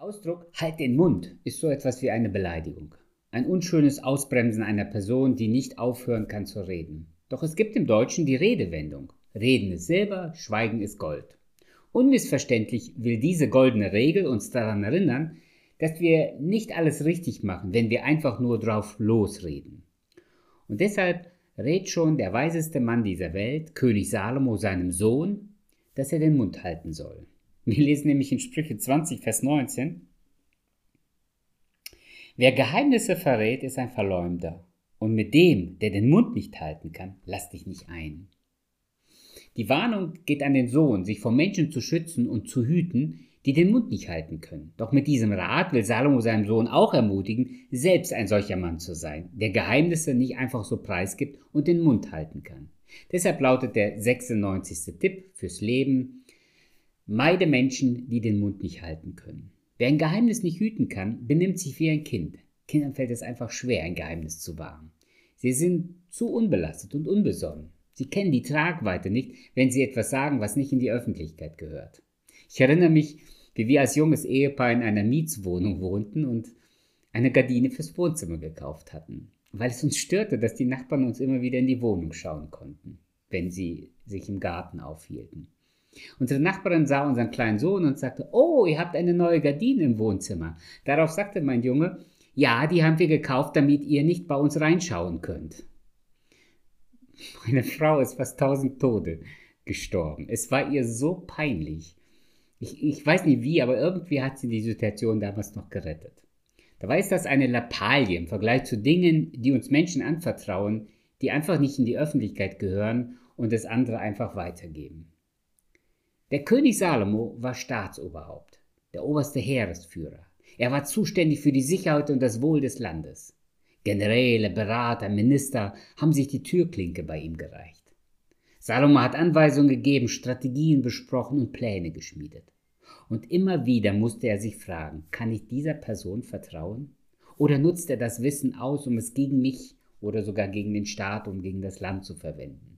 Ausdruck Halt den Mund ist so etwas wie eine Beleidigung. Ein unschönes Ausbremsen einer Person, die nicht aufhören kann zu reden. Doch es gibt im Deutschen die Redewendung. Reden ist Silber, Schweigen ist Gold. Unmissverständlich will diese goldene Regel uns daran erinnern, dass wir nicht alles richtig machen, wenn wir einfach nur drauf losreden. Und deshalb rät schon der weiseste Mann dieser Welt, König Salomo, seinem Sohn, dass er den Mund halten soll. Wir lesen nämlich in Sprüche 20, Vers 19. Wer Geheimnisse verrät, ist ein Verleumder. Und mit dem, der den Mund nicht halten kann, lass dich nicht ein. Die Warnung geht an den Sohn, sich vor Menschen zu schützen und zu hüten, die den Mund nicht halten können. Doch mit diesem Rat will Salomo seinem Sohn auch ermutigen, selbst ein solcher Mann zu sein, der Geheimnisse nicht einfach so preisgibt und den Mund halten kann. Deshalb lautet der 96. Tipp fürs Leben, Meide Menschen, die den Mund nicht halten können. Wer ein Geheimnis nicht hüten kann, benimmt sich wie ein Kind. Kindern fällt es einfach schwer, ein Geheimnis zu wahren. Sie sind zu unbelastet und unbesonnen. Sie kennen die Tragweite nicht, wenn sie etwas sagen, was nicht in die Öffentlichkeit gehört. Ich erinnere mich, wie wir als junges Ehepaar in einer Mietswohnung wohnten und eine Gardine fürs Wohnzimmer gekauft hatten, weil es uns störte, dass die Nachbarn uns immer wieder in die Wohnung schauen konnten, wenn sie sich im Garten aufhielten. Unsere Nachbarin sah unseren kleinen Sohn und sagte, oh, ihr habt eine neue Gardine im Wohnzimmer. Darauf sagte mein Junge, ja, die haben wir gekauft, damit ihr nicht bei uns reinschauen könnt. Meine Frau ist fast tausend Tode gestorben. Es war ihr so peinlich. Ich, ich weiß nicht wie, aber irgendwie hat sie die Situation damals noch gerettet. Dabei ist das eine Lappalie im Vergleich zu Dingen, die uns Menschen anvertrauen, die einfach nicht in die Öffentlichkeit gehören und es andere einfach weitergeben. Der König Salomo war Staatsoberhaupt, der oberste Heeresführer. Er war zuständig für die Sicherheit und das Wohl des Landes. Generäle, Berater, Minister haben sich die Türklinke bei ihm gereicht. Salomo hat Anweisungen gegeben, Strategien besprochen und Pläne geschmiedet. Und immer wieder musste er sich fragen, kann ich dieser Person vertrauen? Oder nutzt er das Wissen aus, um es gegen mich oder sogar gegen den Staat und gegen das Land zu verwenden?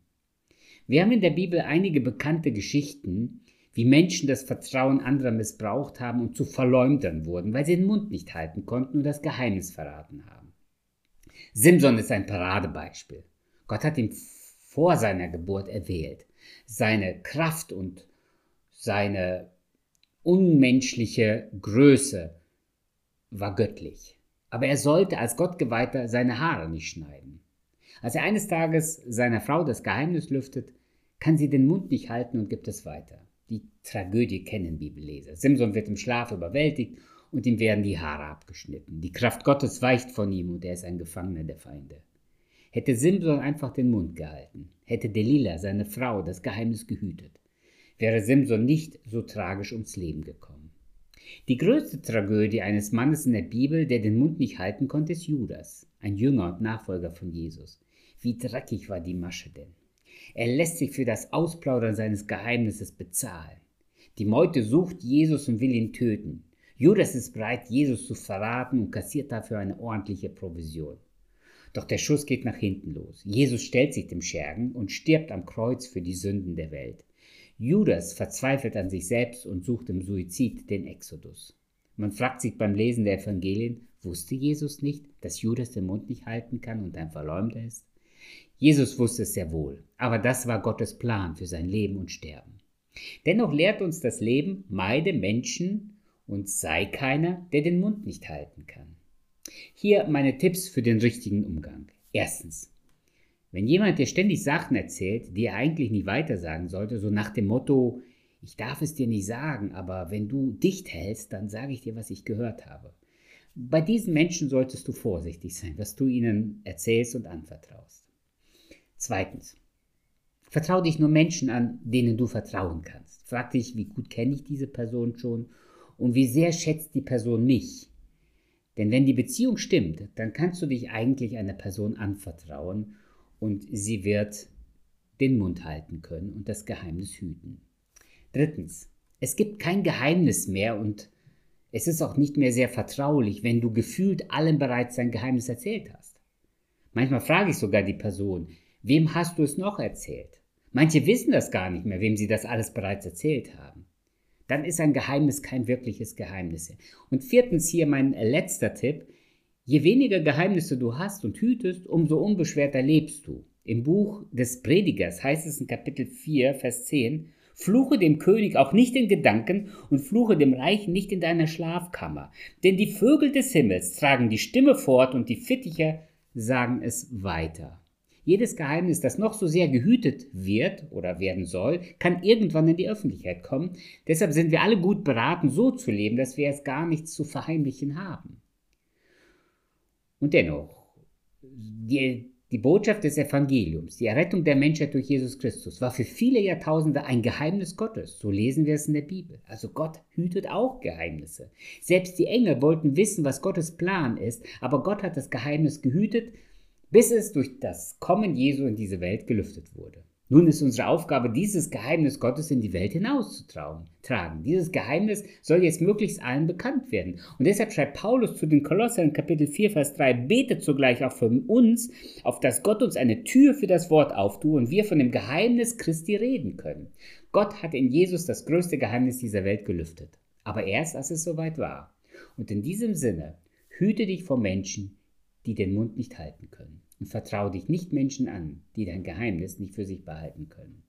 Wir haben in der Bibel einige bekannte Geschichten, wie Menschen das Vertrauen anderer missbraucht haben und zu Verleumdern wurden, weil sie den Mund nicht halten konnten und das Geheimnis verraten haben. Simson ist ein Paradebeispiel. Gott hat ihn vor seiner Geburt erwählt. Seine Kraft und seine unmenschliche Größe war göttlich. Aber er sollte als Gottgeweihter seine Haare nicht schneiden. Als er eines Tages seiner Frau das Geheimnis lüftet, kann sie den Mund nicht halten und gibt es weiter. Die Tragödie kennen Bibelleser. Simson wird im Schlaf überwältigt und ihm werden die Haare abgeschnitten. Die Kraft Gottes weicht von ihm und er ist ein Gefangener der Feinde. Hätte Simson einfach den Mund gehalten, hätte Delilah, seine Frau, das Geheimnis gehütet, wäre Simson nicht so tragisch ums Leben gekommen. Die größte Tragödie eines Mannes in der Bibel, der den Mund nicht halten konnte, ist Judas, ein Jünger und Nachfolger von Jesus. Wie dreckig war die Masche denn? Er lässt sich für das Ausplaudern seines Geheimnisses bezahlen. Die Meute sucht Jesus und will ihn töten. Judas ist bereit, Jesus zu verraten und kassiert dafür eine ordentliche Provision. Doch der Schuss geht nach hinten los. Jesus stellt sich dem Schergen und stirbt am Kreuz für die Sünden der Welt. Judas verzweifelt an sich selbst und sucht im Suizid den Exodus. Man fragt sich beim Lesen der Evangelien, wusste Jesus nicht, dass Judas den Mund nicht halten kann und ein Verleumder ist? Jesus wusste es sehr wohl, aber das war Gottes Plan für sein Leben und Sterben. Dennoch lehrt uns das Leben, meide Menschen und sei keiner, der den Mund nicht halten kann. Hier meine Tipps für den richtigen Umgang. Erstens. Wenn jemand dir ständig Sachen erzählt, die er eigentlich nie weitersagen sollte, so nach dem Motto, ich darf es dir nicht sagen, aber wenn du dicht hältst, dann sage ich dir, was ich gehört habe. Bei diesen Menschen solltest du vorsichtig sein, was du ihnen erzählst und anvertraust. Zweitens. Vertrau dich nur Menschen an, denen du vertrauen kannst. Frag dich, wie gut kenne ich diese Person schon und wie sehr schätzt die Person mich. Denn wenn die Beziehung stimmt, dann kannst du dich eigentlich einer Person anvertrauen und sie wird den Mund halten können und das Geheimnis hüten. Drittens. Es gibt kein Geheimnis mehr und es ist auch nicht mehr sehr vertraulich, wenn du gefühlt allen bereits dein Geheimnis erzählt hast. Manchmal frage ich sogar die Person, Wem hast du es noch erzählt? Manche wissen das gar nicht mehr, wem sie das alles bereits erzählt haben. dann ist ein Geheimnis kein wirkliches Geheimnis. Und viertens hier mein letzter Tipp. Je weniger Geheimnisse du hast und hütest, umso unbeschwerter lebst du. Im Buch des Predigers heißt es in Kapitel 4, Vers 10, Fluche dem König auch nicht in Gedanken und fluche dem Reichen nicht in deiner Schlafkammer. Denn die Vögel des Himmels tragen die Stimme fort und die Fittiche sagen es weiter. Jedes Geheimnis, das noch so sehr gehütet wird oder werden soll, kann irgendwann in die Öffentlichkeit kommen. Deshalb sind wir alle gut beraten, so zu leben, dass wir es gar nichts zu verheimlichen haben. Und dennoch, die, die Botschaft des Evangeliums, die Errettung der Menschheit durch Jesus Christus, war für viele Jahrtausende ein Geheimnis Gottes. So lesen wir es in der Bibel. Also Gott hütet auch Geheimnisse. Selbst die Engel wollten wissen, was Gottes Plan ist, aber Gott hat das Geheimnis gehütet, bis es durch das Kommen Jesu in diese Welt gelüftet wurde. Nun ist unsere Aufgabe, dieses Geheimnis Gottes in die Welt hinauszutragen. Dieses Geheimnis soll jetzt möglichst allen bekannt werden. Und deshalb schreibt Paulus zu den Kolossern Kapitel 4, Vers 3, betet zugleich auch für uns, auf dass Gott uns eine Tür für das Wort auftue und wir von dem Geheimnis Christi reden können. Gott hat in Jesus das größte Geheimnis dieser Welt gelüftet. Aber erst, als es soweit war. Und in diesem Sinne, hüte dich vor Menschen, die den Mund nicht halten können und vertraue dich nicht Menschen an, die dein Geheimnis nicht für sich behalten können.